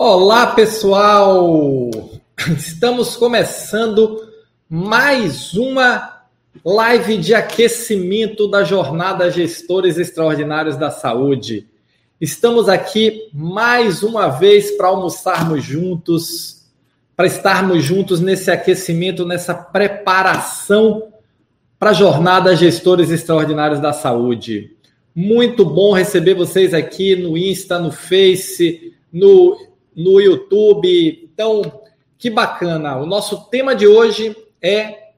Olá, pessoal! Estamos começando mais uma live de aquecimento da jornada Gestores Extraordinários da Saúde. Estamos aqui mais uma vez para almoçarmos juntos, para estarmos juntos nesse aquecimento, nessa preparação para a jornada Gestores Extraordinários da Saúde. Muito bom receber vocês aqui no Insta, no Face, no no YouTube. Então, que bacana. O nosso tema de hoje é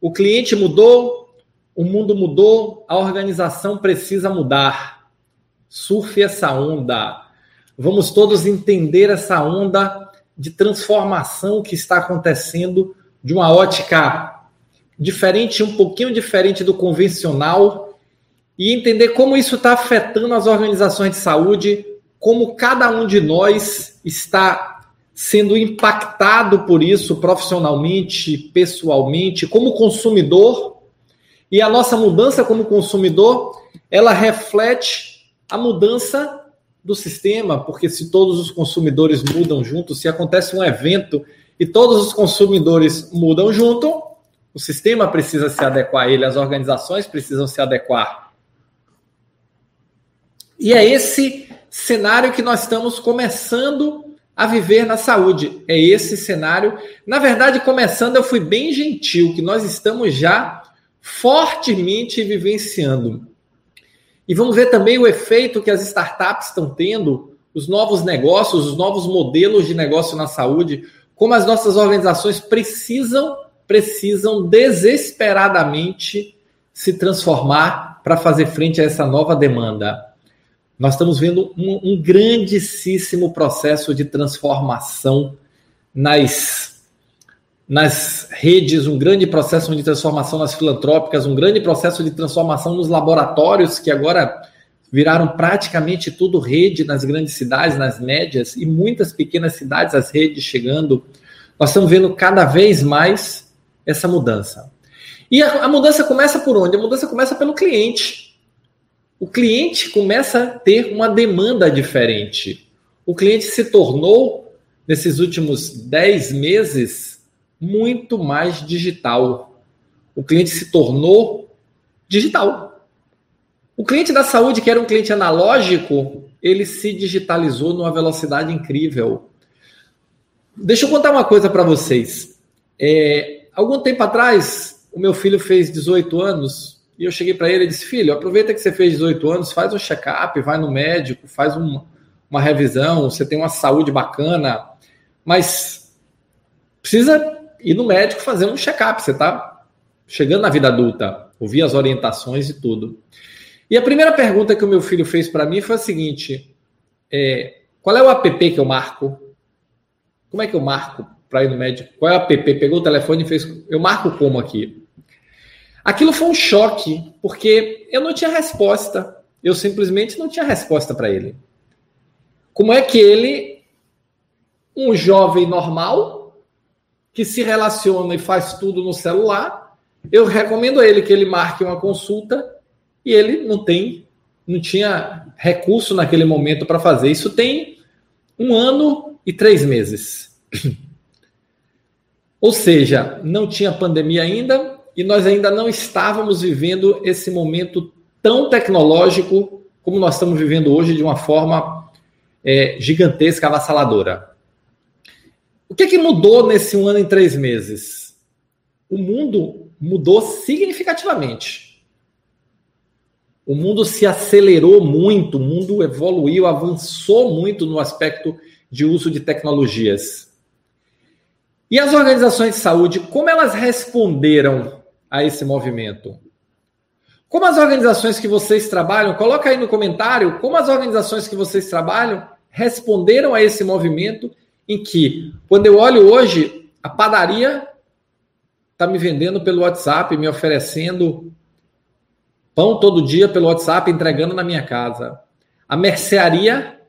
o cliente mudou, o mundo mudou, a organização precisa mudar. Surfe essa onda. Vamos todos entender essa onda de transformação que está acontecendo de uma ótica diferente, um pouquinho diferente do convencional, e entender como isso está afetando as organizações de saúde, como cada um de nós está sendo impactado por isso profissionalmente, pessoalmente, como consumidor. E a nossa mudança como consumidor, ela reflete a mudança do sistema, porque se todos os consumidores mudam junto, se acontece um evento e todos os consumidores mudam junto, o sistema precisa se adequar a ele, as organizações precisam se adequar. E é esse cenário que nós estamos começando a viver na saúde. É esse cenário. Na verdade, começando, eu fui bem gentil, que nós estamos já fortemente vivenciando. E vamos ver também o efeito que as startups estão tendo, os novos negócios, os novos modelos de negócio na saúde, como as nossas organizações precisam, precisam desesperadamente se transformar para fazer frente a essa nova demanda. Nós estamos vendo um, um grandíssimo processo de transformação nas, nas redes, um grande processo de transformação nas filantrópicas, um grande processo de transformação nos laboratórios, que agora viraram praticamente tudo rede nas grandes cidades, nas médias, e muitas pequenas cidades, as redes chegando. Nós estamos vendo cada vez mais essa mudança. E a, a mudança começa por onde? A mudança começa pelo cliente o cliente começa a ter uma demanda diferente. O cliente se tornou, nesses últimos 10 meses, muito mais digital. O cliente se tornou digital. O cliente da saúde, que era um cliente analógico, ele se digitalizou numa velocidade incrível. Deixa eu contar uma coisa para vocês. É, algum tempo atrás, o meu filho fez 18 anos e eu cheguei para ele e disse: Filho, aproveita que você fez 18 anos, faz um check-up, vai no médico, faz um, uma revisão, você tem uma saúde bacana, mas precisa ir no médico fazer um check-up. Você está chegando na vida adulta, ouvir as orientações e tudo. E a primeira pergunta que o meu filho fez para mim foi a seguinte: é, qual é o app que eu marco? Como é que eu marco para ir no médico? Qual é o app? Pegou o telefone e fez. Eu marco como aqui? Aquilo foi um choque, porque eu não tinha resposta. Eu simplesmente não tinha resposta para ele. Como é que ele, um jovem normal, que se relaciona e faz tudo no celular, eu recomendo a ele que ele marque uma consulta e ele não tem, não tinha recurso naquele momento para fazer. Isso tem um ano e três meses. Ou seja, não tinha pandemia ainda, e nós ainda não estávamos vivendo esse momento tão tecnológico como nós estamos vivendo hoje de uma forma é, gigantesca, avassaladora. O que, é que mudou nesse um ano e três meses? O mundo mudou significativamente. O mundo se acelerou muito, o mundo evoluiu, avançou muito no aspecto de uso de tecnologias. E as organizações de saúde, como elas responderam a esse movimento? Como as organizações que vocês trabalham, coloca aí no comentário como as organizações que vocês trabalham responderam a esse movimento em que, quando eu olho hoje, a padaria está me vendendo pelo WhatsApp, me oferecendo pão todo dia pelo WhatsApp, entregando na minha casa. A mercearia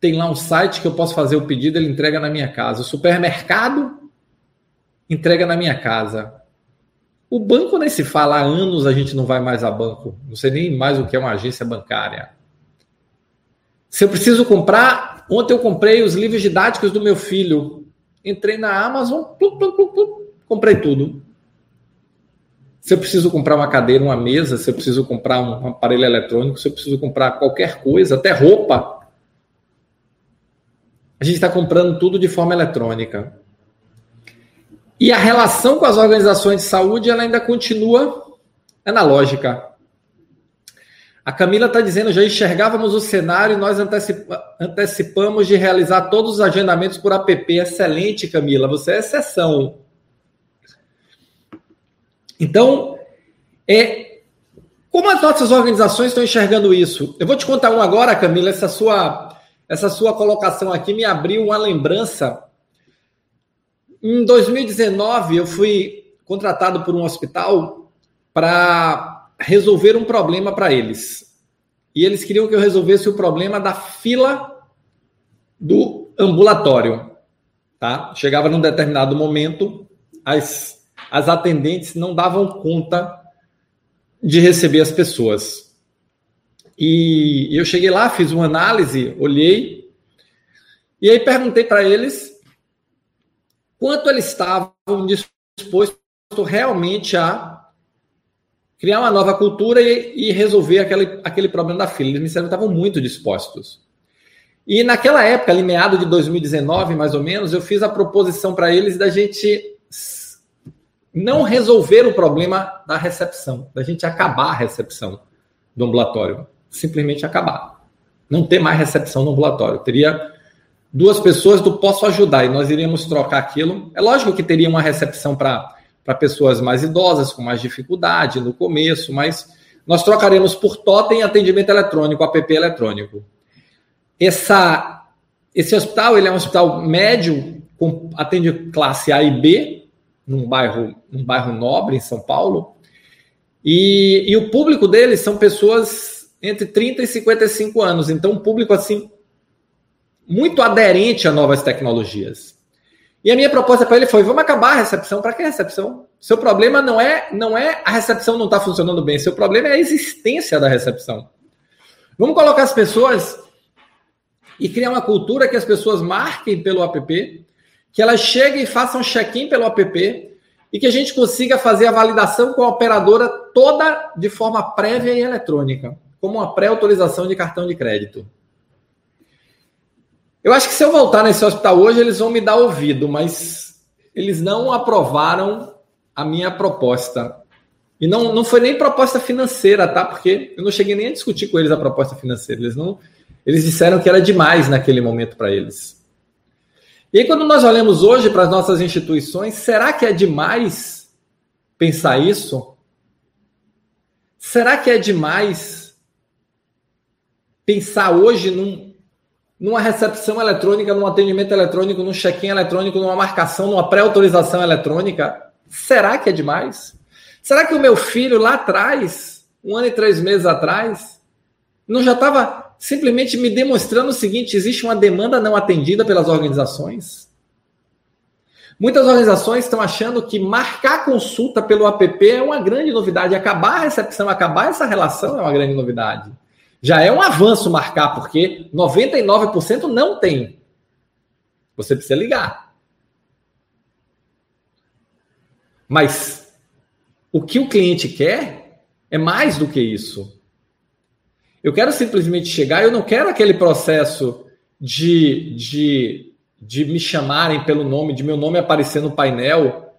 tem lá um site que eu posso fazer o pedido, ele entrega na minha casa. O supermercado entrega na minha casa. O banco nem se fala há anos a gente não vai mais a banco. Não sei nem mais o que é uma agência bancária. Se eu preciso comprar ontem eu comprei os livros didáticos do meu filho. Entrei na Amazon, comprei tudo. Se eu preciso comprar uma cadeira, uma mesa, se eu preciso comprar um aparelho eletrônico, se eu preciso comprar qualquer coisa, até roupa, a gente está comprando tudo de forma eletrônica. E a relação com as organizações de saúde ela ainda continua analógica. A Camila está dizendo, já enxergávamos o cenário e nós antecipamos de realizar todos os agendamentos por app. Excelente, Camila, você é exceção. Então, é, como as nossas organizações estão enxergando isso? Eu vou te contar um agora, Camila, essa sua, essa sua colocação aqui me abriu uma lembrança. Em 2019, eu fui contratado por um hospital para resolver um problema para eles. E eles queriam que eu resolvesse o problema da fila do ambulatório. Tá? Chegava num determinado momento, as as atendentes não davam conta de receber as pessoas. E eu cheguei lá, fiz uma análise, olhei, e aí perguntei para eles quanto eles estavam dispostos realmente a criar uma nova cultura e, e resolver aquele, aquele problema da fila. Eles me disseram que estavam muito dispostos. E naquela época, ali meado de 2019, mais ou menos, eu fiz a proposição para eles da gente não resolver o problema da recepção, da gente acabar a recepção do ambulatório, simplesmente acabar. Não ter mais recepção no ambulatório. Teria duas pessoas do posso ajudar e nós iríamos trocar aquilo. É lógico que teria uma recepção para pessoas mais idosas, com mais dificuldade no começo, mas nós trocaremos por totem atendimento eletrônico, app eletrônico. Essa, esse hospital ele é um hospital médio, com, atende classe A e B, num bairro, num bairro nobre em São Paulo. E, e o público deles são pessoas entre 30 e 55 anos. Então, um público assim muito aderente a novas tecnologias. E a minha proposta para ele foi: vamos acabar a recepção. Para que recepção? Seu problema não é não é a recepção não está funcionando bem. Seu problema é a existência da recepção. Vamos colocar as pessoas e criar uma cultura que as pessoas marquem pelo app, que elas cheguem e façam check-in pelo app e que a gente consiga fazer a validação com a operadora toda de forma prévia e eletrônica, como uma pré-autorização de cartão de crédito. Eu acho que se eu voltar nesse hospital hoje, eles vão me dar ouvido, mas eles não aprovaram a minha proposta. E não, não foi nem proposta financeira, tá? Porque eu não cheguei nem a discutir com eles a proposta financeira. Eles não, eles disseram que era demais naquele momento para eles. E aí, quando nós olhamos hoje para as nossas instituições, será que é demais pensar isso? Será que é demais pensar hoje num, numa recepção eletrônica, num atendimento eletrônico, num check-in eletrônico, numa marcação, numa pré-autorização eletrônica? Será que é demais? Será que o meu filho lá atrás, um ano e três meses atrás, não já estava simplesmente me demonstrando o seguinte: existe uma demanda não atendida pelas organizações. Muitas organizações estão achando que marcar consulta pelo app é uma grande novidade. Acabar a recepção, acabar essa relação é uma grande novidade. Já é um avanço marcar, porque 99% não tem. Você precisa ligar. Mas o que o cliente quer é mais do que isso. Eu quero simplesmente chegar, eu não quero aquele processo de, de, de me chamarem pelo nome, de meu nome aparecer no painel,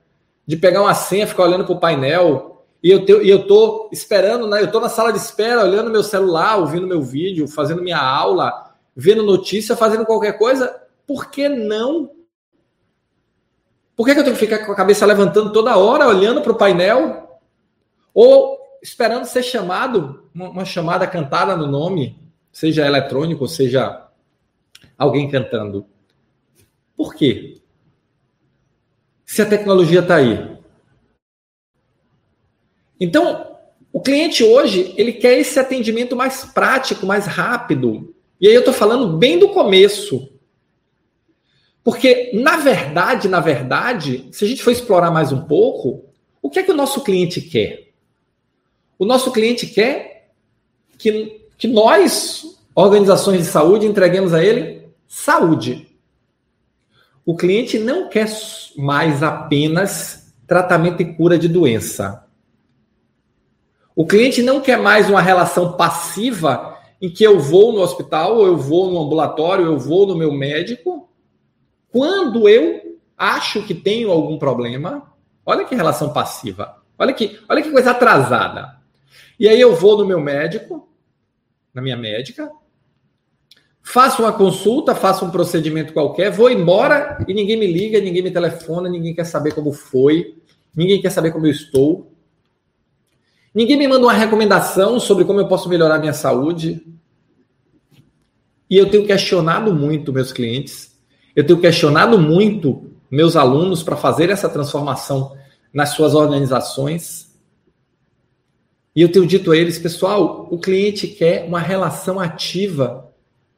de pegar uma senha, ficar olhando para o painel, e eu, te, e eu tô esperando, né? Eu tô na sala de espera, olhando meu celular, ouvindo meu vídeo, fazendo minha aula, vendo notícia, fazendo qualquer coisa. Por que não? Por que, que eu tenho que ficar com a cabeça levantando toda hora, olhando para o painel? Ou esperando ser chamado, uma, uma chamada cantada no nome, seja eletrônico, seja alguém cantando. Por quê? Se a tecnologia está aí. Então, o cliente hoje, ele quer esse atendimento mais prático, mais rápido. E aí eu estou falando bem do começo. Porque, na verdade, na verdade, se a gente for explorar mais um pouco, o que é que o nosso cliente quer? O nosso cliente quer que, que nós, organizações de saúde, entreguemos a ele saúde. O cliente não quer mais apenas tratamento e cura de doença. O cliente não quer mais uma relação passiva em que eu vou no hospital, ou eu vou no ambulatório, eu vou no meu médico, quando eu acho que tenho algum problema. Olha que relação passiva. Olha que, olha que coisa atrasada. E aí eu vou no meu médico, na minha médica, faço uma consulta, faço um procedimento qualquer, vou embora e ninguém me liga, ninguém me telefona, ninguém quer saber como foi, ninguém quer saber como eu estou. Ninguém me manda uma recomendação sobre como eu posso melhorar minha saúde. E eu tenho questionado muito meus clientes, eu tenho questionado muito meus alunos para fazer essa transformação nas suas organizações. E eu tenho dito a eles, pessoal, o cliente quer uma relação ativa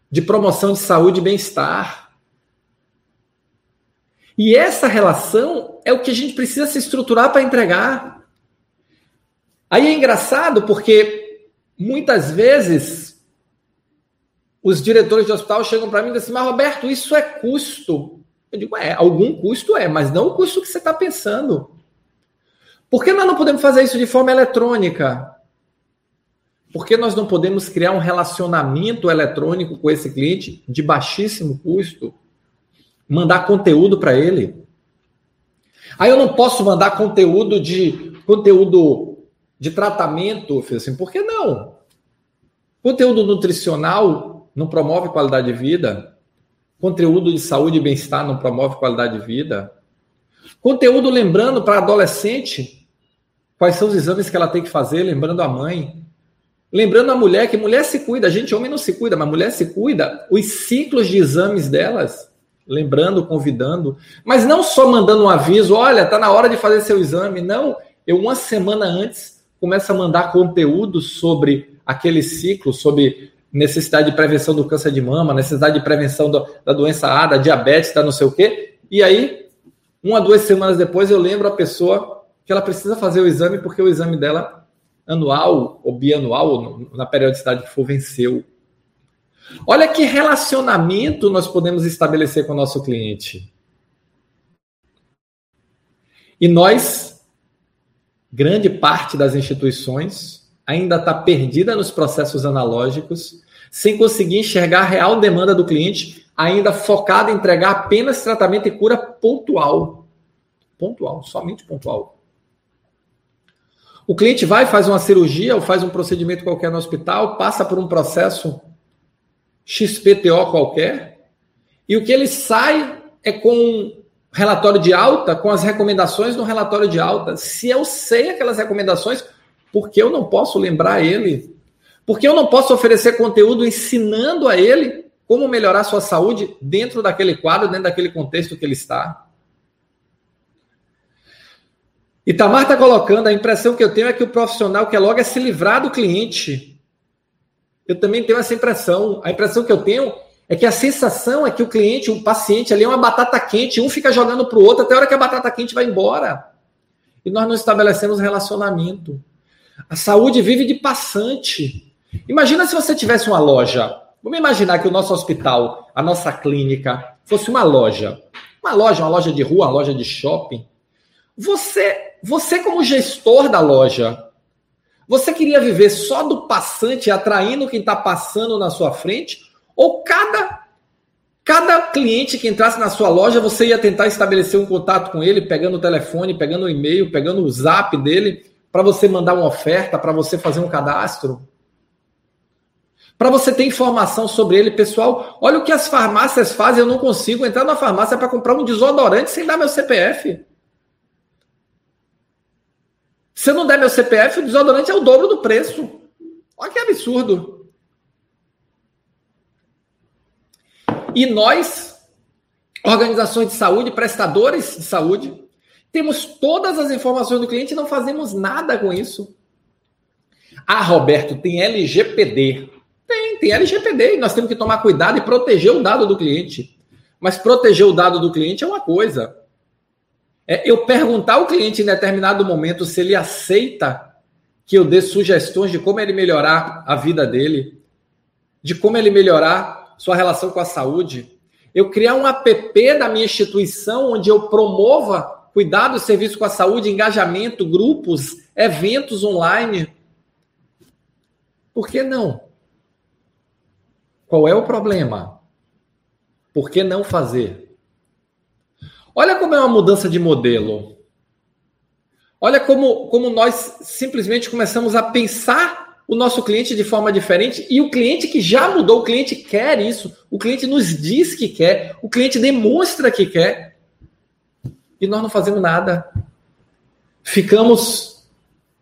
de promoção de saúde e bem-estar. E essa relação é o que a gente precisa se estruturar para entregar. Aí é engraçado porque muitas vezes os diretores de hospital chegam para mim e dizem assim, mas Roberto, isso é custo. Eu digo, é, algum custo é, mas não o custo que você está pensando. Por que nós não podemos fazer isso de forma eletrônica? Por que nós não podemos criar um relacionamento eletrônico com esse cliente de baixíssimo custo? Mandar conteúdo para ele. Aí eu não posso mandar conteúdo de conteúdo de tratamento, assim, por que não? Conteúdo nutricional não promove qualidade de vida. Conteúdo de saúde e bem-estar não promove qualidade de vida. Conteúdo lembrando para adolescente Quais são os exames que ela tem que fazer, lembrando a mãe. Lembrando a mulher que mulher se cuida, a gente homem não se cuida, mas mulher se cuida. Os ciclos de exames delas, lembrando, convidando, mas não só mandando um aviso, olha, tá na hora de fazer seu exame. Não, eu uma semana antes começo a mandar conteúdo sobre aquele ciclo, sobre necessidade de prevenção do câncer de mama, necessidade de prevenção do, da doença A, da diabetes, da não sei o quê. E aí, uma, duas semanas depois, eu lembro a pessoa que ela precisa fazer o exame porque o exame dela anual ou bianual, na periodicidade que for, venceu. Olha que relacionamento nós podemos estabelecer com o nosso cliente. E nós, grande parte das instituições, ainda está perdida nos processos analógicos, sem conseguir enxergar a real demanda do cliente, ainda focada em entregar apenas tratamento e cura pontual. Pontual, somente pontual. O cliente vai, faz uma cirurgia ou faz um procedimento qualquer no hospital, passa por um processo XPTO qualquer, e o que ele sai é com relatório de alta, com as recomendações no relatório de alta. Se eu sei aquelas recomendações, por que eu não posso lembrar ele? Porque eu não posso oferecer conteúdo ensinando a ele como melhorar sua saúde dentro daquele quadro, dentro daquele contexto que ele está? Itamar está colocando, a impressão que eu tenho é que o profissional quer logo é se livrar do cliente. Eu também tenho essa impressão. A impressão que eu tenho é que a sensação é que o cliente, o paciente ali é uma batata quente, um fica jogando para o outro até a hora que a batata quente vai embora. E nós não estabelecemos relacionamento. A saúde vive de passante. Imagina se você tivesse uma loja. Vamos imaginar que o nosso hospital, a nossa clínica, fosse uma loja. Uma loja, uma loja de rua, uma loja de shopping. Você você, como gestor da loja, você queria viver só do passante, atraindo quem está passando na sua frente? Ou cada, cada cliente que entrasse na sua loja, você ia tentar estabelecer um contato com ele, pegando o telefone, pegando o e-mail, pegando o zap dele, para você mandar uma oferta, para você fazer um cadastro? Para você ter informação sobre ele, pessoal. Olha o que as farmácias fazem. Eu não consigo entrar na farmácia para comprar um desodorante sem dar meu CPF. Se eu não der meu CPF, o desodorante é o dobro do preço. Olha que absurdo. E nós, organizações de saúde, prestadores de saúde, temos todas as informações do cliente e não fazemos nada com isso. Ah, Roberto, tem LGPD. Tem, tem LGPD e nós temos que tomar cuidado e proteger o dado do cliente. Mas proteger o dado do cliente é uma coisa. É eu perguntar ao cliente em determinado momento se ele aceita que eu dê sugestões de como ele melhorar a vida dele, de como ele melhorar sua relação com a saúde. Eu criar um app da minha instituição onde eu promova cuidado e serviço com a saúde, engajamento, grupos, eventos online. Por que não? Qual é o problema? Por que não fazer? Olha como é uma mudança de modelo. Olha como, como nós simplesmente começamos a pensar o nosso cliente de forma diferente e o cliente que já mudou, o cliente quer isso, o cliente nos diz que quer, o cliente demonstra que quer e nós não fazemos nada. Ficamos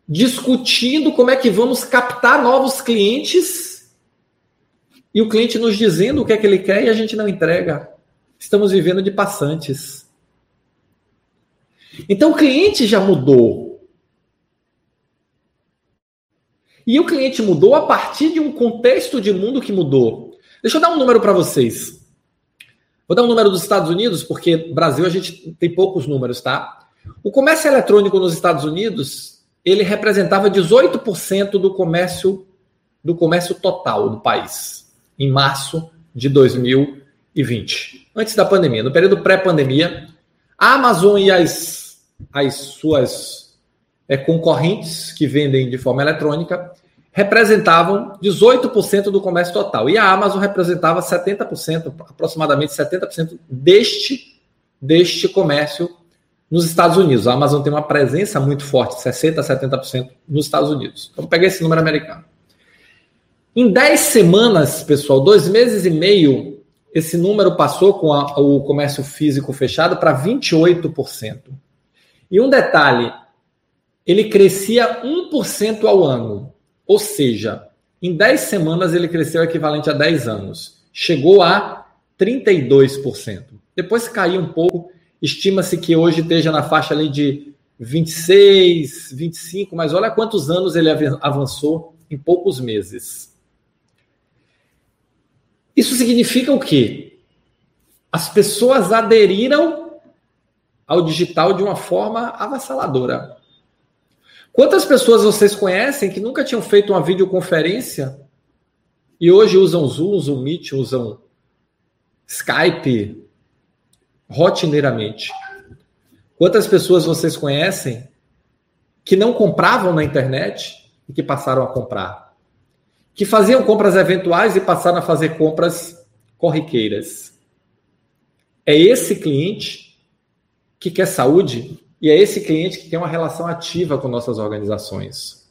discutindo como é que vamos captar novos clientes e o cliente nos dizendo o que é que ele quer e a gente não entrega. Estamos vivendo de passantes. Então o cliente já mudou. E o cliente mudou a partir de um contexto de mundo que mudou. Deixa eu dar um número para vocês. Vou dar um número dos Estados Unidos, porque Brasil a gente tem poucos números, tá? O comércio eletrônico nos Estados Unidos, ele representava 18% do comércio do comércio total do país em março de 2020, antes da pandemia, no período pré-pandemia, a Amazon e as as suas é, concorrentes que vendem de forma eletrônica representavam 18% do comércio total. E a Amazon representava 70%, aproximadamente 70% deste, deste comércio nos Estados Unidos. A Amazon tem uma presença muito forte, 60% a 70% nos Estados Unidos. Então, peguei esse número americano. Em 10 semanas, pessoal, dois meses e meio, esse número passou com a, o comércio físico fechado para 28%. E um detalhe, ele crescia 1% ao ano. Ou seja, em 10 semanas ele cresceu equivalente a 10 anos. Chegou a 32%. Depois caiu um pouco, estima-se que hoje esteja na faixa ali de 26, 25, mas olha quantos anos ele avançou em poucos meses. Isso significa o quê? As pessoas aderiram ao digital de uma forma avassaladora. Quantas pessoas vocês conhecem que nunca tinham feito uma videoconferência e hoje usam Zoom, Zoom Meet, usam Skype rotineiramente? Quantas pessoas vocês conhecem que não compravam na internet e que passaram a comprar? Que faziam compras eventuais e passaram a fazer compras corriqueiras? É esse cliente que quer saúde e é esse cliente que tem uma relação ativa com nossas organizações.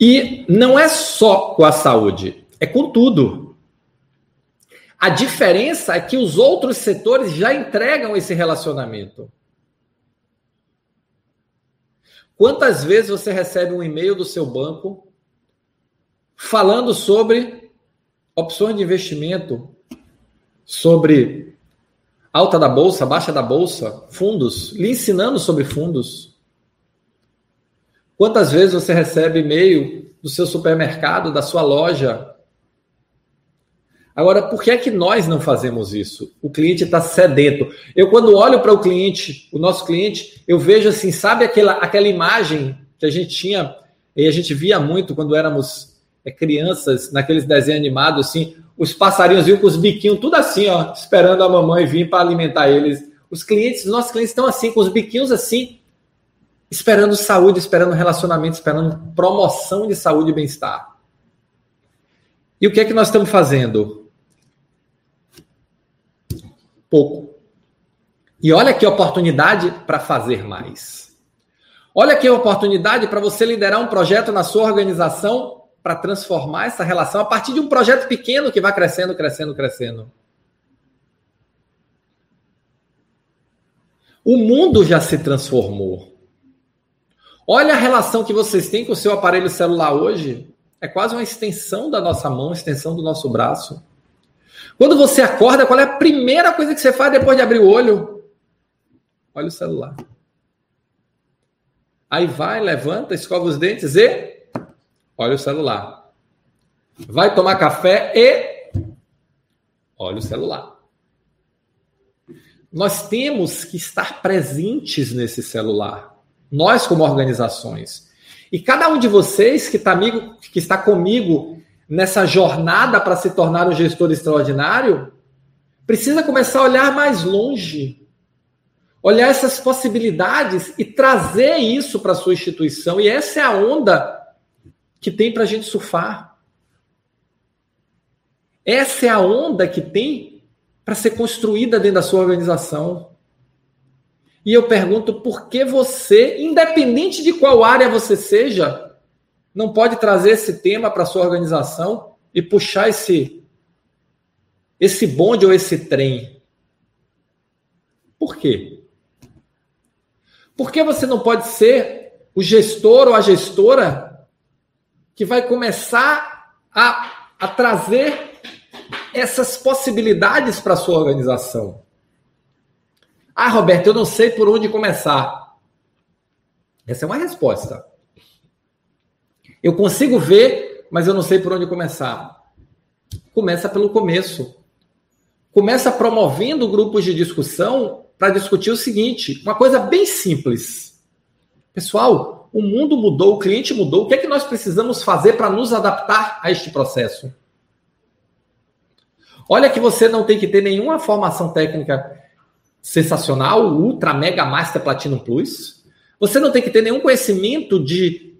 E não é só com a saúde, é com tudo. A diferença é que os outros setores já entregam esse relacionamento. Quantas vezes você recebe um e-mail do seu banco falando sobre opções de investimento, sobre alta da bolsa, baixa da bolsa, fundos, lhe ensinando sobre fundos. Quantas vezes você recebe e-mail do seu supermercado, da sua loja? Agora, por que é que nós não fazemos isso? O cliente está sedento. Eu, quando olho para o cliente, o nosso cliente, eu vejo assim, sabe aquela, aquela imagem que a gente tinha, e a gente via muito quando éramos é, crianças, naqueles desenhos animados, assim, os passarinhos vinham com os biquinhos tudo assim, ó, esperando a mamãe vir para alimentar eles. Os clientes, os nossos clientes estão assim, com os biquinhos assim, esperando saúde, esperando relacionamento, esperando promoção de saúde e bem-estar. E o que é que nós estamos fazendo? Pouco. E olha que oportunidade para fazer mais. Olha que oportunidade para você liderar um projeto na sua organização para transformar essa relação a partir de um projeto pequeno que vai crescendo, crescendo, crescendo. O mundo já se transformou. Olha a relação que vocês têm com o seu aparelho celular hoje. É quase uma extensão da nossa mão, extensão do nosso braço. Quando você acorda, qual é a primeira coisa que você faz depois de abrir o olho? Olha o celular. Aí vai, levanta, escova os dentes e olha o celular. Vai tomar café e olha o celular. Nós temos que estar presentes nesse celular. Nós, como organizações. E cada um de vocês que, tá amigo, que está comigo nessa jornada para se tornar um gestor extraordinário, precisa começar a olhar mais longe, olhar essas possibilidades e trazer isso para a sua instituição. E essa é a onda que tem para a gente surfar. Essa é a onda que tem para ser construída dentro da sua organização. E eu pergunto por que você, independente de qual área você seja, não pode trazer esse tema para sua organização e puxar esse esse bonde ou esse trem. Por quê? Por que você não pode ser o gestor ou a gestora que vai começar a, a trazer essas possibilidades para a sua organização? Ah, Roberto, eu não sei por onde começar. Essa é uma resposta. Eu consigo ver, mas eu não sei por onde começar. Começa pelo começo. Começa promovendo grupos de discussão para discutir o seguinte: uma coisa bem simples. Pessoal, o mundo mudou, o cliente mudou. O que é que nós precisamos fazer para nos adaptar a este processo? Olha que você não tem que ter nenhuma formação técnica sensacional, Ultra Mega Master Platinum Plus. Você não tem que ter nenhum conhecimento de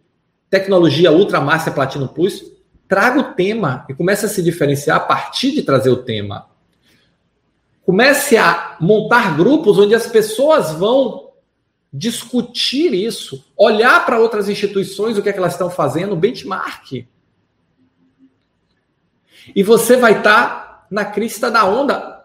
tecnologia Ultra Master Platinum Plus. Traga o tema e comece a se diferenciar a partir de trazer o tema. Comece a montar grupos onde as pessoas vão discutir isso, olhar para outras instituições, o que é que elas estão fazendo, benchmark. E você vai estar tá na crista da onda,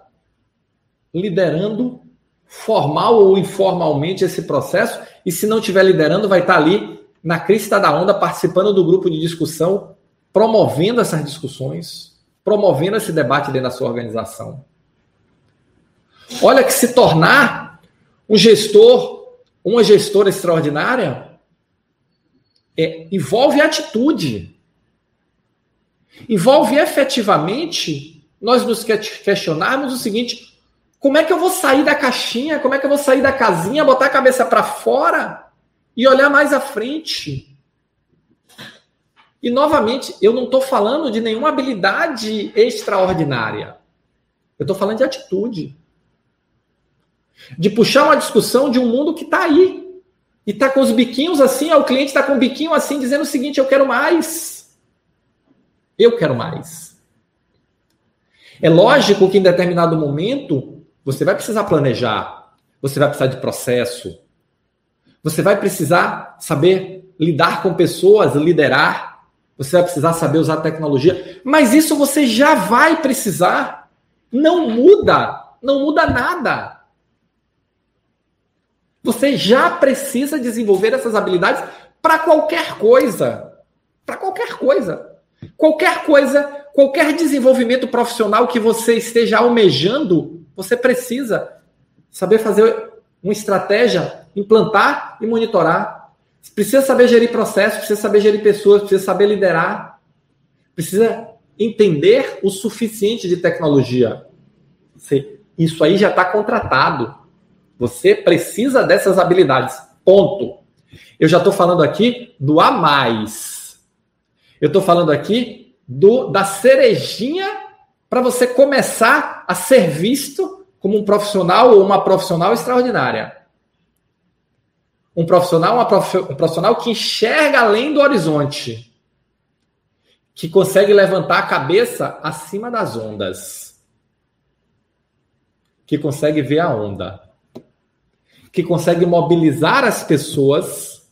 liderando formal ou informalmente esse processo, e se não estiver liderando, vai estar ali na crista da onda, participando do grupo de discussão, promovendo essas discussões, promovendo esse debate dentro da sua organização. Olha que se tornar um gestor, uma gestora extraordinária, é, envolve atitude. Envolve efetivamente nós nos questionarmos o seguinte: como é que eu vou sair da caixinha? Como é que eu vou sair da casinha, botar a cabeça para fora e olhar mais à frente? E novamente, eu não estou falando de nenhuma habilidade extraordinária. Eu estou falando de atitude. De puxar uma discussão de um mundo que está aí. E está com os biquinhos assim, ó, o cliente está com o biquinho assim, dizendo o seguinte: eu quero mais. Eu quero mais. É lógico que em determinado momento você vai precisar planejar, você vai precisar de processo, você vai precisar saber lidar com pessoas, liderar, você vai precisar saber usar tecnologia, mas isso você já vai precisar. Não muda, não muda nada. Você já precisa desenvolver essas habilidades para qualquer coisa. Para qualquer coisa. Qualquer coisa, qualquer desenvolvimento profissional que você esteja almejando, você precisa saber fazer uma estratégia, implantar e monitorar. Precisa saber gerir processos, precisa saber gerir pessoas, precisa saber liderar, precisa entender o suficiente de tecnologia. Isso aí já está contratado. Você precisa dessas habilidades. Ponto. Eu já estou falando aqui do a mais. Eu estou falando aqui do da cerejinha para você começar a ser visto como um profissional ou uma profissional extraordinária. Um profissional, prof... um profissional que enxerga além do horizonte, que consegue levantar a cabeça acima das ondas, que consegue ver a onda, que consegue mobilizar as pessoas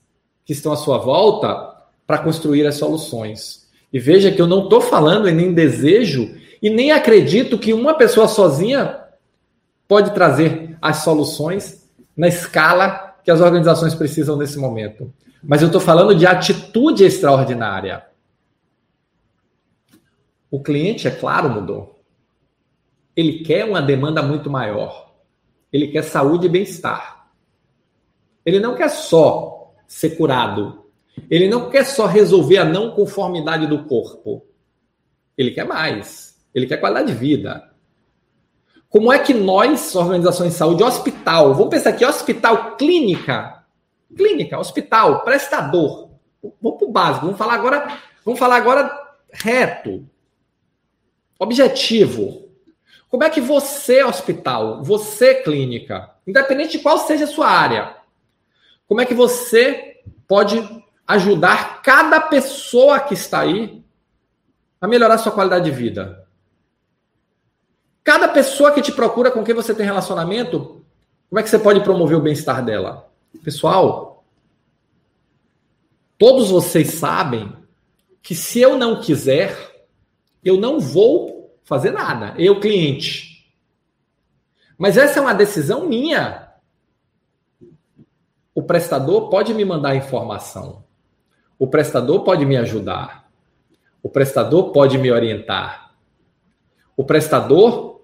que estão à sua volta para construir as soluções. E veja que eu não estou falando e nem desejo e nem acredito que uma pessoa sozinha pode trazer as soluções na escala que as organizações precisam nesse momento. Mas eu estou falando de atitude extraordinária. O cliente, é claro, mudou. Ele quer uma demanda muito maior. Ele quer saúde e bem-estar. Ele não quer só ser curado. Ele não quer só resolver a não conformidade do corpo. Ele quer mais. Ele quer qualidade de vida. Como é que nós, organizações de saúde, hospital, vamos pensar aqui, hospital, clínica, clínica, hospital, prestador. Vamos para o básico, vamos falar agora, vamos falar agora reto, objetivo. Como é que você, hospital, você, clínica, independente de qual seja a sua área, como é que você pode ajudar cada pessoa que está aí a melhorar sua qualidade de vida? Cada pessoa que te procura com quem você tem relacionamento, como é que você pode promover o bem-estar dela? Pessoal, todos vocês sabem que se eu não quiser, eu não vou fazer nada, eu cliente. Mas essa é uma decisão minha. O prestador pode me mandar informação. O prestador pode me ajudar. O prestador pode me orientar. O prestador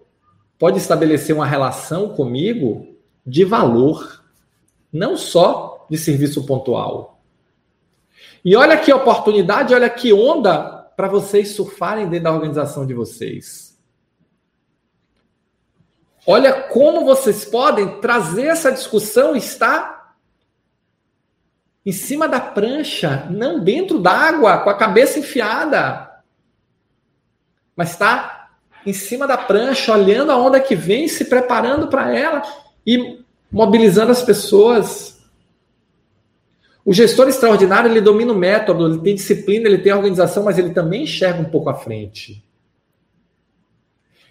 pode estabelecer uma relação comigo de valor, não só de serviço pontual. E olha que oportunidade, olha que onda para vocês surfarem dentro da organização de vocês. Olha como vocês podem trazer essa discussão e estar em cima da prancha, não dentro d'água, com a cabeça enfiada, mas está em cima da prancha, olhando a onda que vem, se preparando para ela e mobilizando as pessoas. O gestor extraordinário, ele domina o método, ele tem disciplina, ele tem organização, mas ele também enxerga um pouco à frente.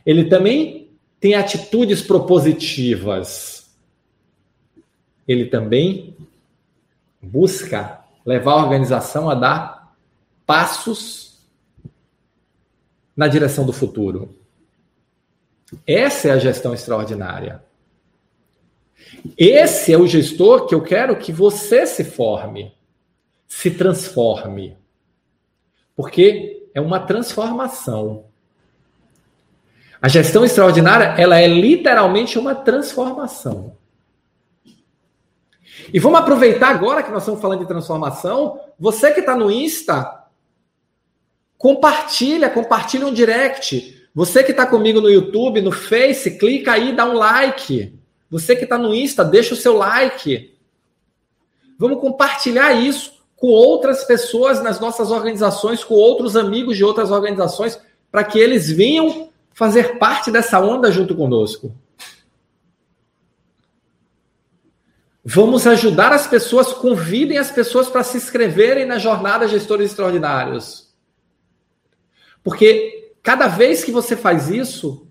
Ele também tem atitudes propositivas. Ele também busca levar a organização a dar passos na direção do futuro. Essa é a gestão extraordinária. Esse é o gestor que eu quero que você se forme, se transforme. Porque é uma transformação. A gestão extraordinária, ela é literalmente uma transformação. E vamos aproveitar agora que nós estamos falando de transformação. Você que está no Insta, compartilha, compartilha um direct. Você que está comigo no YouTube, no Face, clica aí, dá um like. Você que está no Insta, deixa o seu like. Vamos compartilhar isso com outras pessoas nas nossas organizações, com outros amigos de outras organizações, para que eles venham fazer parte dessa onda junto conosco. Vamos ajudar as pessoas, convidem as pessoas para se inscreverem na jornada Gestores Extraordinários. Porque cada vez que você faz isso,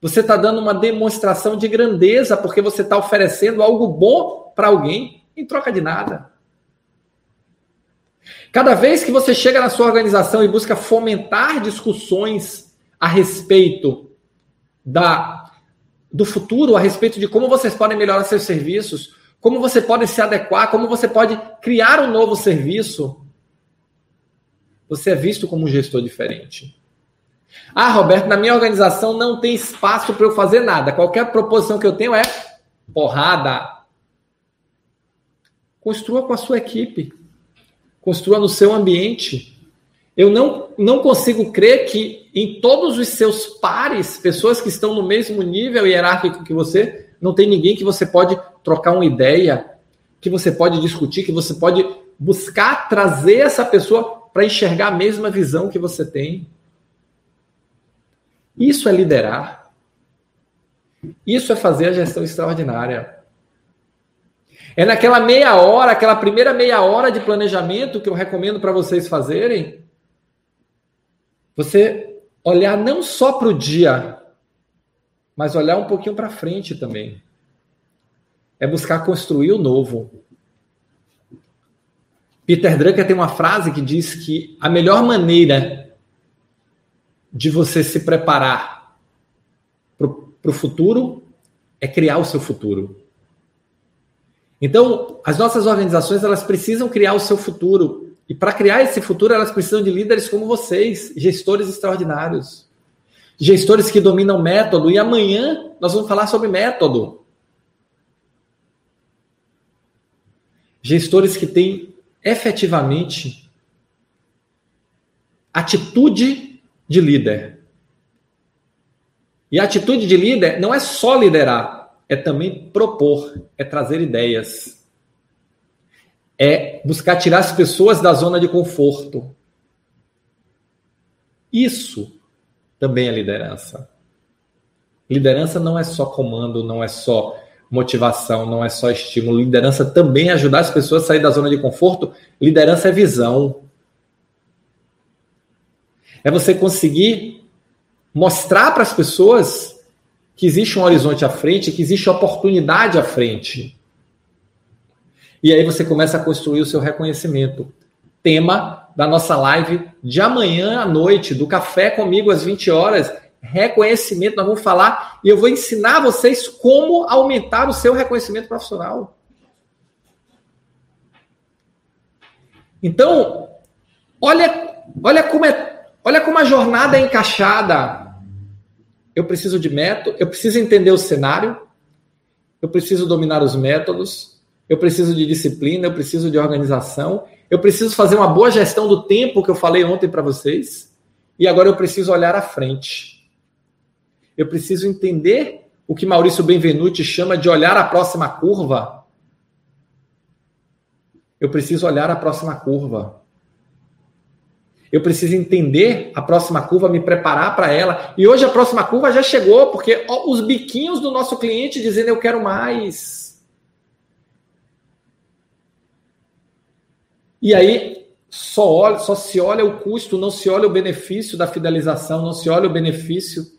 você está dando uma demonstração de grandeza porque você está oferecendo algo bom para alguém em troca de nada. Cada vez que você chega na sua organização e busca fomentar discussões a respeito da, do futuro, a respeito de como vocês podem melhorar seus serviços, como você pode se adequar, como você pode criar um novo serviço, você é visto como um gestor diferente. Ah, Roberto, na minha organização não tem espaço para eu fazer nada. Qualquer proposição que eu tenho é porrada. Construa com a sua equipe. Construa no seu ambiente. Eu não, não consigo crer que em todos os seus pares, pessoas que estão no mesmo nível hierárquico que você, não tem ninguém que você pode trocar uma ideia, que você pode discutir, que você pode buscar trazer essa pessoa para enxergar a mesma visão que você tem. Isso é liderar. Isso é fazer a gestão extraordinária. É naquela meia hora, aquela primeira meia hora de planejamento que eu recomendo para vocês fazerem. Você olhar não só para o dia, mas olhar um pouquinho para frente também. É buscar construir o novo. Peter Drucker tem uma frase que diz que a melhor maneira de você se preparar para o futuro é criar o seu futuro. Então, as nossas organizações elas precisam criar o seu futuro. E para criar esse futuro, elas precisam de líderes como vocês, gestores extraordinários. Gestores que dominam método. E amanhã nós vamos falar sobre método. Gestores que têm efetivamente atitude de líder. E a atitude de líder não é só liderar, é também propor, é trazer ideias. É buscar tirar as pessoas da zona de conforto. Isso também é liderança. Liderança não é só comando, não é só motivação, não é só estímulo. Liderança também é ajudar as pessoas a sair da zona de conforto. Liderança é visão. É você conseguir mostrar para as pessoas que existe um horizonte à frente, que existe oportunidade à frente. E aí você começa a construir o seu reconhecimento. Tema da nossa live de amanhã à noite, do Café Comigo às 20 horas. Reconhecimento, nós vamos falar e eu vou ensinar vocês como aumentar o seu reconhecimento profissional. Então, olha, olha como é, olha como a jornada é encaixada. Eu preciso de método, eu preciso entender o cenário, eu preciso dominar os métodos, eu preciso de disciplina, eu preciso de organização, eu preciso fazer uma boa gestão do tempo que eu falei ontem para vocês, e agora eu preciso olhar à frente. Eu preciso entender o que Maurício Benvenuti chama de olhar a próxima curva. Eu preciso olhar a próxima curva. Eu preciso entender a próxima curva, me preparar para ela. E hoje a próxima curva já chegou, porque ó, os biquinhos do nosso cliente dizendo eu quero mais. E aí só, olha, só se olha o custo, não se olha o benefício da fidelização, não se olha o benefício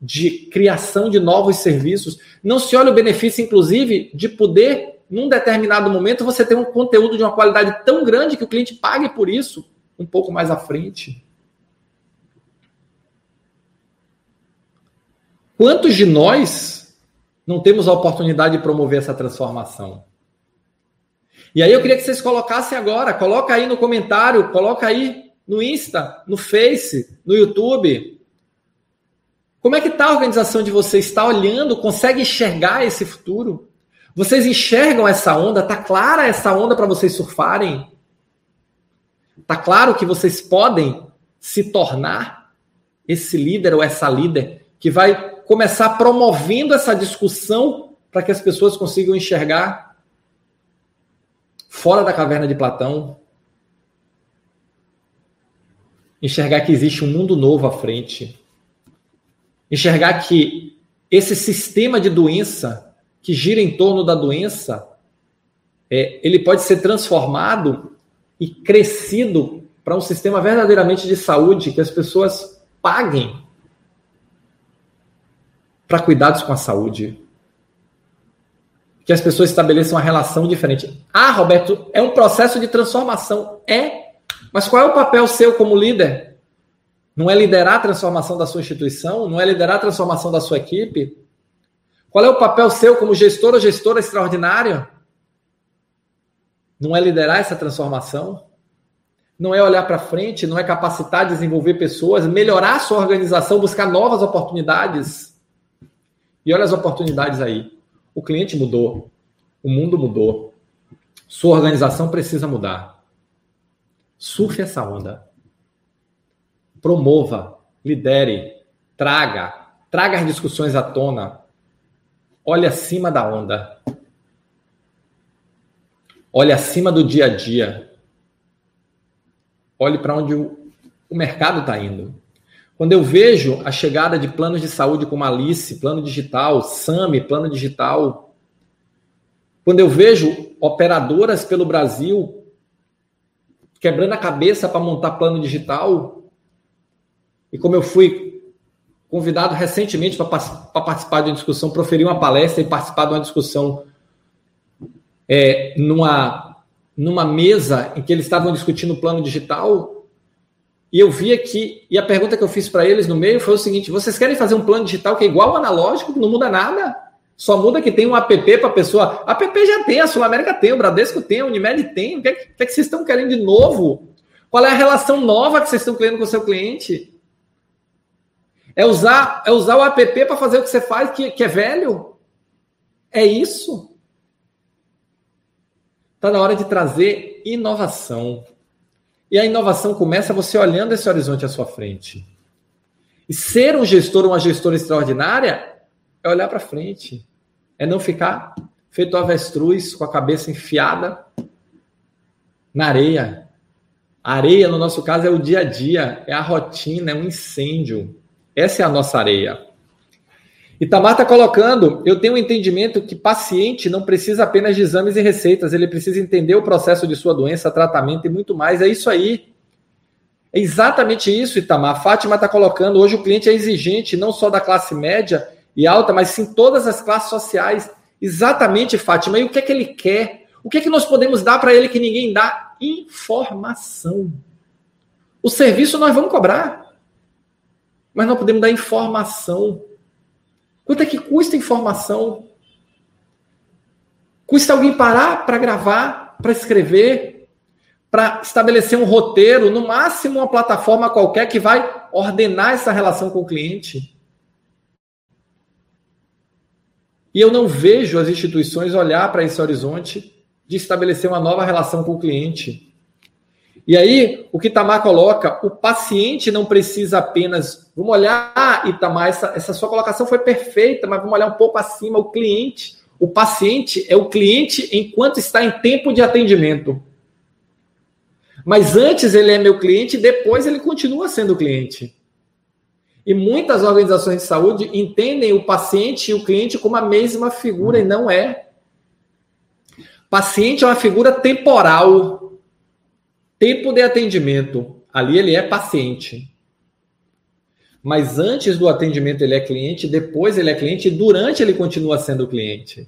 de criação de novos serviços, não se olha o benefício, inclusive, de poder, num determinado momento, você ter um conteúdo de uma qualidade tão grande que o cliente pague por isso um pouco mais à frente. Quantos de nós não temos a oportunidade de promover essa transformação? E aí eu queria que vocês colocassem agora, coloca aí no comentário, coloca aí no Insta, no Face, no YouTube. Como é que está a organização de vocês? Está olhando, consegue enxergar esse futuro? Vocês enxergam essa onda? Está clara essa onda para vocês surfarem? Está claro que vocês podem se tornar esse líder ou essa líder que vai começar promovendo essa discussão para que as pessoas consigam enxergar fora da caverna de Platão, enxergar que existe um mundo novo à frente, enxergar que esse sistema de doença que gira em torno da doença, é, ele pode ser transformado e crescido para um sistema verdadeiramente de saúde que as pessoas paguem para cuidados com a saúde que as pessoas estabeleçam uma relação diferente. Ah, Roberto, é um processo de transformação. É. Mas qual é o papel seu como líder? Não é liderar a transformação da sua instituição? Não é liderar a transformação da sua equipe? Qual é o papel seu como gestor ou gestora extraordinária? Não é liderar essa transformação? Não é olhar para frente, não é capacitar, desenvolver pessoas, melhorar a sua organização, buscar novas oportunidades? E olha as oportunidades aí. O cliente mudou, o mundo mudou, sua organização precisa mudar. Surfe essa onda. Promova, lidere, traga, traga as discussões à tona. Olhe acima da onda. Olhe acima do dia a dia. Olhe para onde o, mercado está indo. Quando eu vejo a chegada de planos de saúde como Alice, plano digital, SAMI, plano digital, quando eu vejo operadoras pelo Brasil quebrando a cabeça para montar plano digital, e como eu fui convidado recentemente para participar de uma discussão, proferir uma palestra e participar de uma discussão é, numa, numa mesa em que eles estavam discutindo o plano digital, e eu vi aqui, e a pergunta que eu fiz para eles no meio foi o seguinte: vocês querem fazer um plano digital que é igual ao analógico, que não muda nada? Só muda que tem um app para a pessoa. App já tem, a Sul América tem, o Bradesco tem, a Unimed tem. O que, é, que, é que vocês estão querendo de novo? Qual é a relação nova que vocês estão criando com o seu cliente? É usar, é usar o app para fazer o que você faz, que, que é velho? É isso? Está na hora de trazer inovação. E a inovação começa você olhando esse horizonte à sua frente. E ser um gestor uma gestora extraordinária é olhar para frente. É não ficar feito avestruz com a cabeça enfiada na areia. A areia, no nosso caso, é o dia a dia, é a rotina, é um incêndio. Essa é a nossa areia. Itamar está colocando, eu tenho um entendimento que paciente não precisa apenas de exames e receitas, ele precisa entender o processo de sua doença, tratamento e muito mais. É isso aí. É exatamente isso, Itamar. A Fátima está colocando, hoje o cliente é exigente, não só da classe média e alta, mas sim todas as classes sociais. Exatamente, Fátima. E o que é que ele quer? O que é que nós podemos dar para ele que ninguém dá? Informação. O serviço nós vamos cobrar, mas não podemos dar informação. Quanto é que custa informação? Custa alguém parar para gravar, para escrever, para estabelecer um roteiro, no máximo uma plataforma qualquer que vai ordenar essa relação com o cliente. E eu não vejo as instituições olhar para esse horizonte de estabelecer uma nova relação com o cliente. E aí, o que Itamar coloca, o paciente não precisa apenas. Vamos olhar, ah, Itamar, essa, essa sua colocação foi perfeita, mas vamos olhar um pouco acima, o cliente. O paciente é o cliente enquanto está em tempo de atendimento. Mas antes ele é meu cliente, depois ele continua sendo cliente. E muitas organizações de saúde entendem o paciente e o cliente como a mesma figura, e não é. Paciente é uma figura temporal. Tempo de atendimento, ali ele é paciente. Mas antes do atendimento ele é cliente, depois ele é cliente e durante ele continua sendo cliente.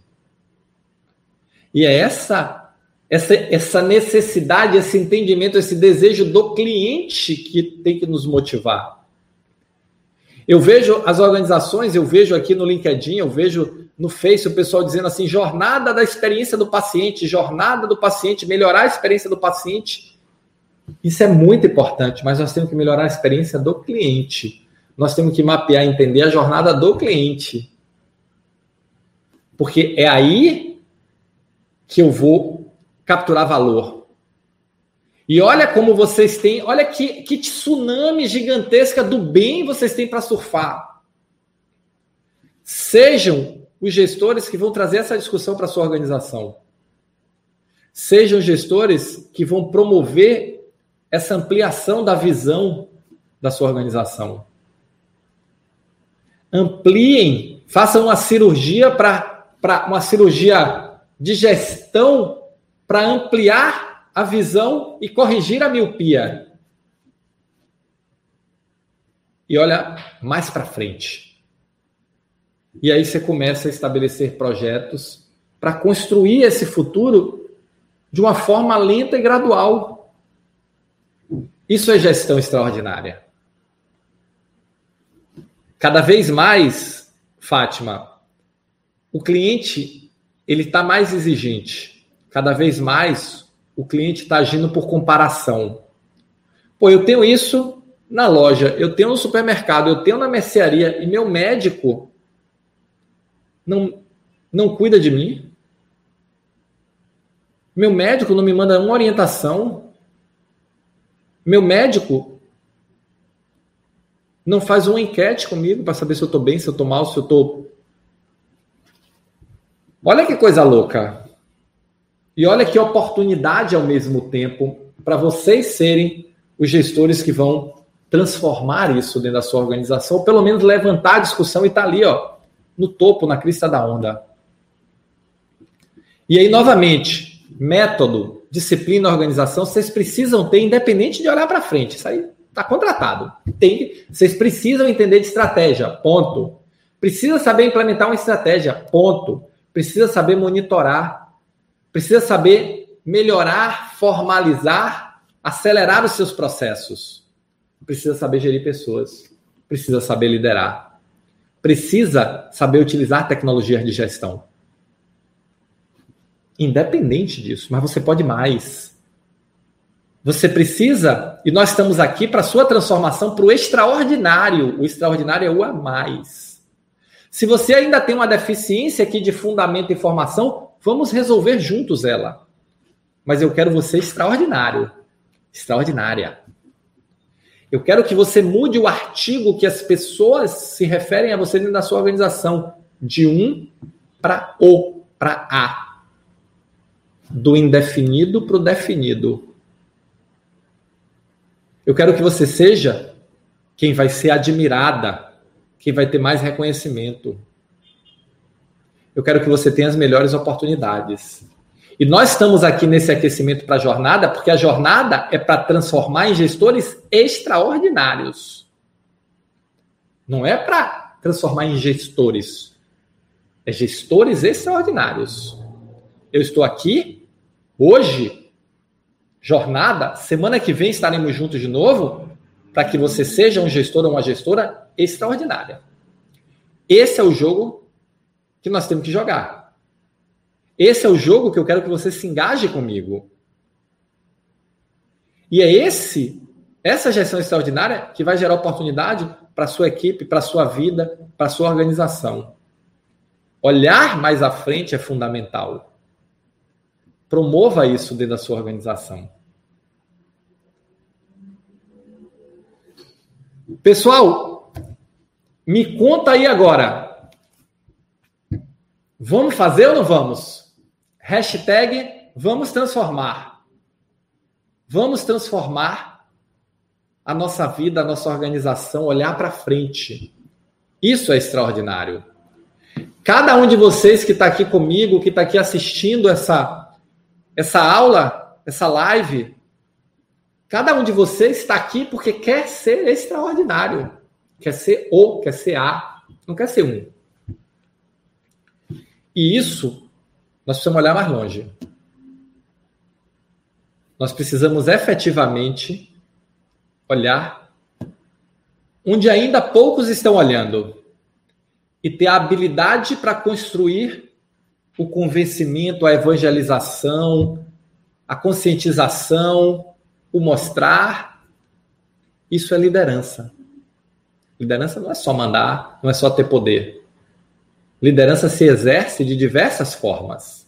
E é essa, essa, essa necessidade, esse entendimento, esse desejo do cliente que tem que nos motivar. Eu vejo as organizações, eu vejo aqui no LinkedIn, eu vejo no Face o pessoal dizendo assim: jornada da experiência do paciente, jornada do paciente, melhorar a experiência do paciente. Isso é muito importante, mas nós temos que melhorar a experiência do cliente. Nós temos que mapear, entender a jornada do cliente. Porque é aí que eu vou capturar valor. E olha como vocês têm, olha que, que tsunami gigantesca do bem vocês têm para surfar. Sejam os gestores que vão trazer essa discussão para sua organização. Sejam gestores que vão promover essa ampliação da visão da sua organização. Ampliem, façam uma cirurgia para uma cirurgia de gestão para ampliar a visão e corrigir a miopia. E olha mais para frente. E aí você começa a estabelecer projetos para construir esse futuro de uma forma lenta e gradual. Isso é gestão extraordinária. Cada vez mais, Fátima, o cliente ele está mais exigente. Cada vez mais o cliente está agindo por comparação. Pô, eu tenho isso na loja, eu tenho no supermercado, eu tenho na mercearia e meu médico não, não cuida de mim. Meu médico não me manda uma orientação. Meu médico não faz uma enquete comigo para saber se eu estou bem, se eu estou mal, se eu estou. Olha que coisa louca. E olha que oportunidade ao mesmo tempo para vocês serem os gestores que vão transformar isso dentro da sua organização, ou pelo menos levantar a discussão e estar tá ali, ó, no topo, na crista da onda. E aí, novamente, método disciplina, organização, vocês precisam ter, independente de olhar para frente. Isso aí está contratado. Tem, vocês precisam entender de estratégia, ponto. Precisa saber implementar uma estratégia, ponto. Precisa saber monitorar. Precisa saber melhorar, formalizar, acelerar os seus processos. Precisa saber gerir pessoas. Precisa saber liderar. Precisa saber utilizar tecnologias de gestão. Independente disso, mas você pode mais. Você precisa, e nós estamos aqui para a sua transformação para o extraordinário. O extraordinário é o a mais. Se você ainda tem uma deficiência aqui de fundamento e formação, vamos resolver juntos ela. Mas eu quero você extraordinário. Extraordinária. Eu quero que você mude o artigo que as pessoas se referem a você dentro da sua organização. De um para o, para a do indefinido para o definido. Eu quero que você seja quem vai ser admirada, quem vai ter mais reconhecimento. Eu quero que você tenha as melhores oportunidades. E nós estamos aqui nesse aquecimento para a jornada, porque a jornada é para transformar em gestores extraordinários. Não é para transformar em gestores. É gestores extraordinários. Eu estou aqui hoje, jornada, semana que vem estaremos juntos de novo, para que você seja um gestor ou uma gestora extraordinária. Esse é o jogo que nós temos que jogar. Esse é o jogo que eu quero que você se engaje comigo. E é esse, essa gestão extraordinária que vai gerar oportunidade para sua equipe, para sua vida, para sua organização. Olhar mais à frente é fundamental. Promova isso dentro da sua organização. Pessoal, me conta aí agora. Vamos fazer ou não vamos? Hashtag vamos transformar. Vamos transformar a nossa vida, a nossa organização, olhar para frente. Isso é extraordinário. Cada um de vocês que está aqui comigo, que está aqui assistindo essa, essa aula, essa live, cada um de vocês está aqui porque quer ser extraordinário. Quer ser o, quer ser a, não quer ser um. E isso nós precisamos olhar mais longe. Nós precisamos efetivamente olhar onde ainda poucos estão olhando e ter a habilidade para construir o convencimento, a evangelização, a conscientização, o mostrar. Isso é liderança. Liderança não é só mandar, não é só ter poder. Liderança se exerce de diversas formas.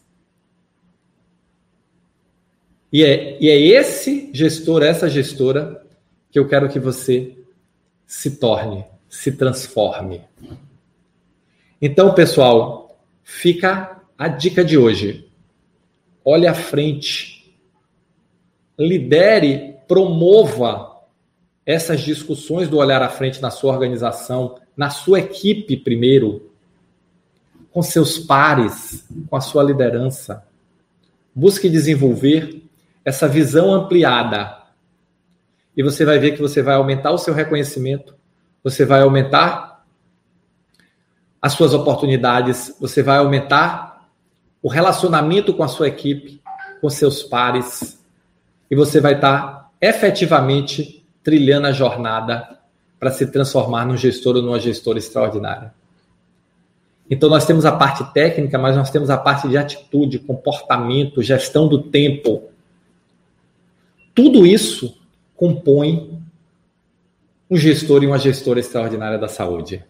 E é, e é esse gestor, essa gestora, que eu quero que você se torne, se transforme. Então, pessoal, fica a dica de hoje. Olhe à frente. Lidere, promova essas discussões do olhar à frente na sua organização, na sua equipe primeiro, com seus pares, com a sua liderança. Busque desenvolver essa visão ampliada. E você vai ver que você vai aumentar o seu reconhecimento, você vai aumentar as suas oportunidades, você vai aumentar o relacionamento com a sua equipe, com seus pares, e você vai estar efetivamente trilhando a jornada para se transformar num gestor ou numa gestora extraordinária. Então, nós temos a parte técnica, mas nós temos a parte de atitude, comportamento, gestão do tempo. Tudo isso compõe um gestor e uma gestora extraordinária da saúde.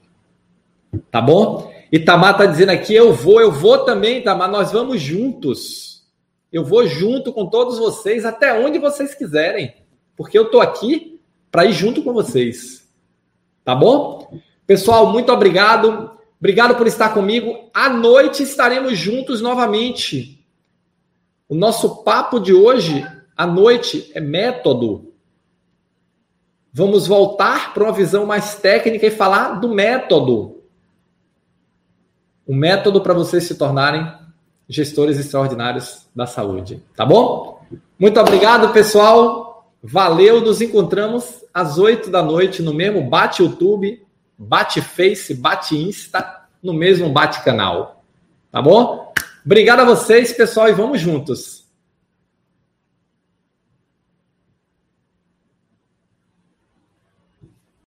Tá bom? E Tamar está dizendo aqui: eu vou, eu vou também, Tamar, nós vamos juntos. Eu vou junto com todos vocês, até onde vocês quiserem, porque eu estou aqui para ir junto com vocês. Tá bom? Pessoal, muito obrigado. Obrigado por estar comigo. À noite estaremos juntos novamente. O nosso papo de hoje, à noite, é método. Vamos voltar para uma visão mais técnica e falar do método. O método para vocês se tornarem gestores extraordinários da saúde. Tá bom? Muito obrigado, pessoal. Valeu. Nos encontramos às oito da noite no mesmo Bate YouTube bate Face, bate Insta, no mesmo bate canal. Tá bom? Obrigado a vocês, pessoal, e vamos juntos.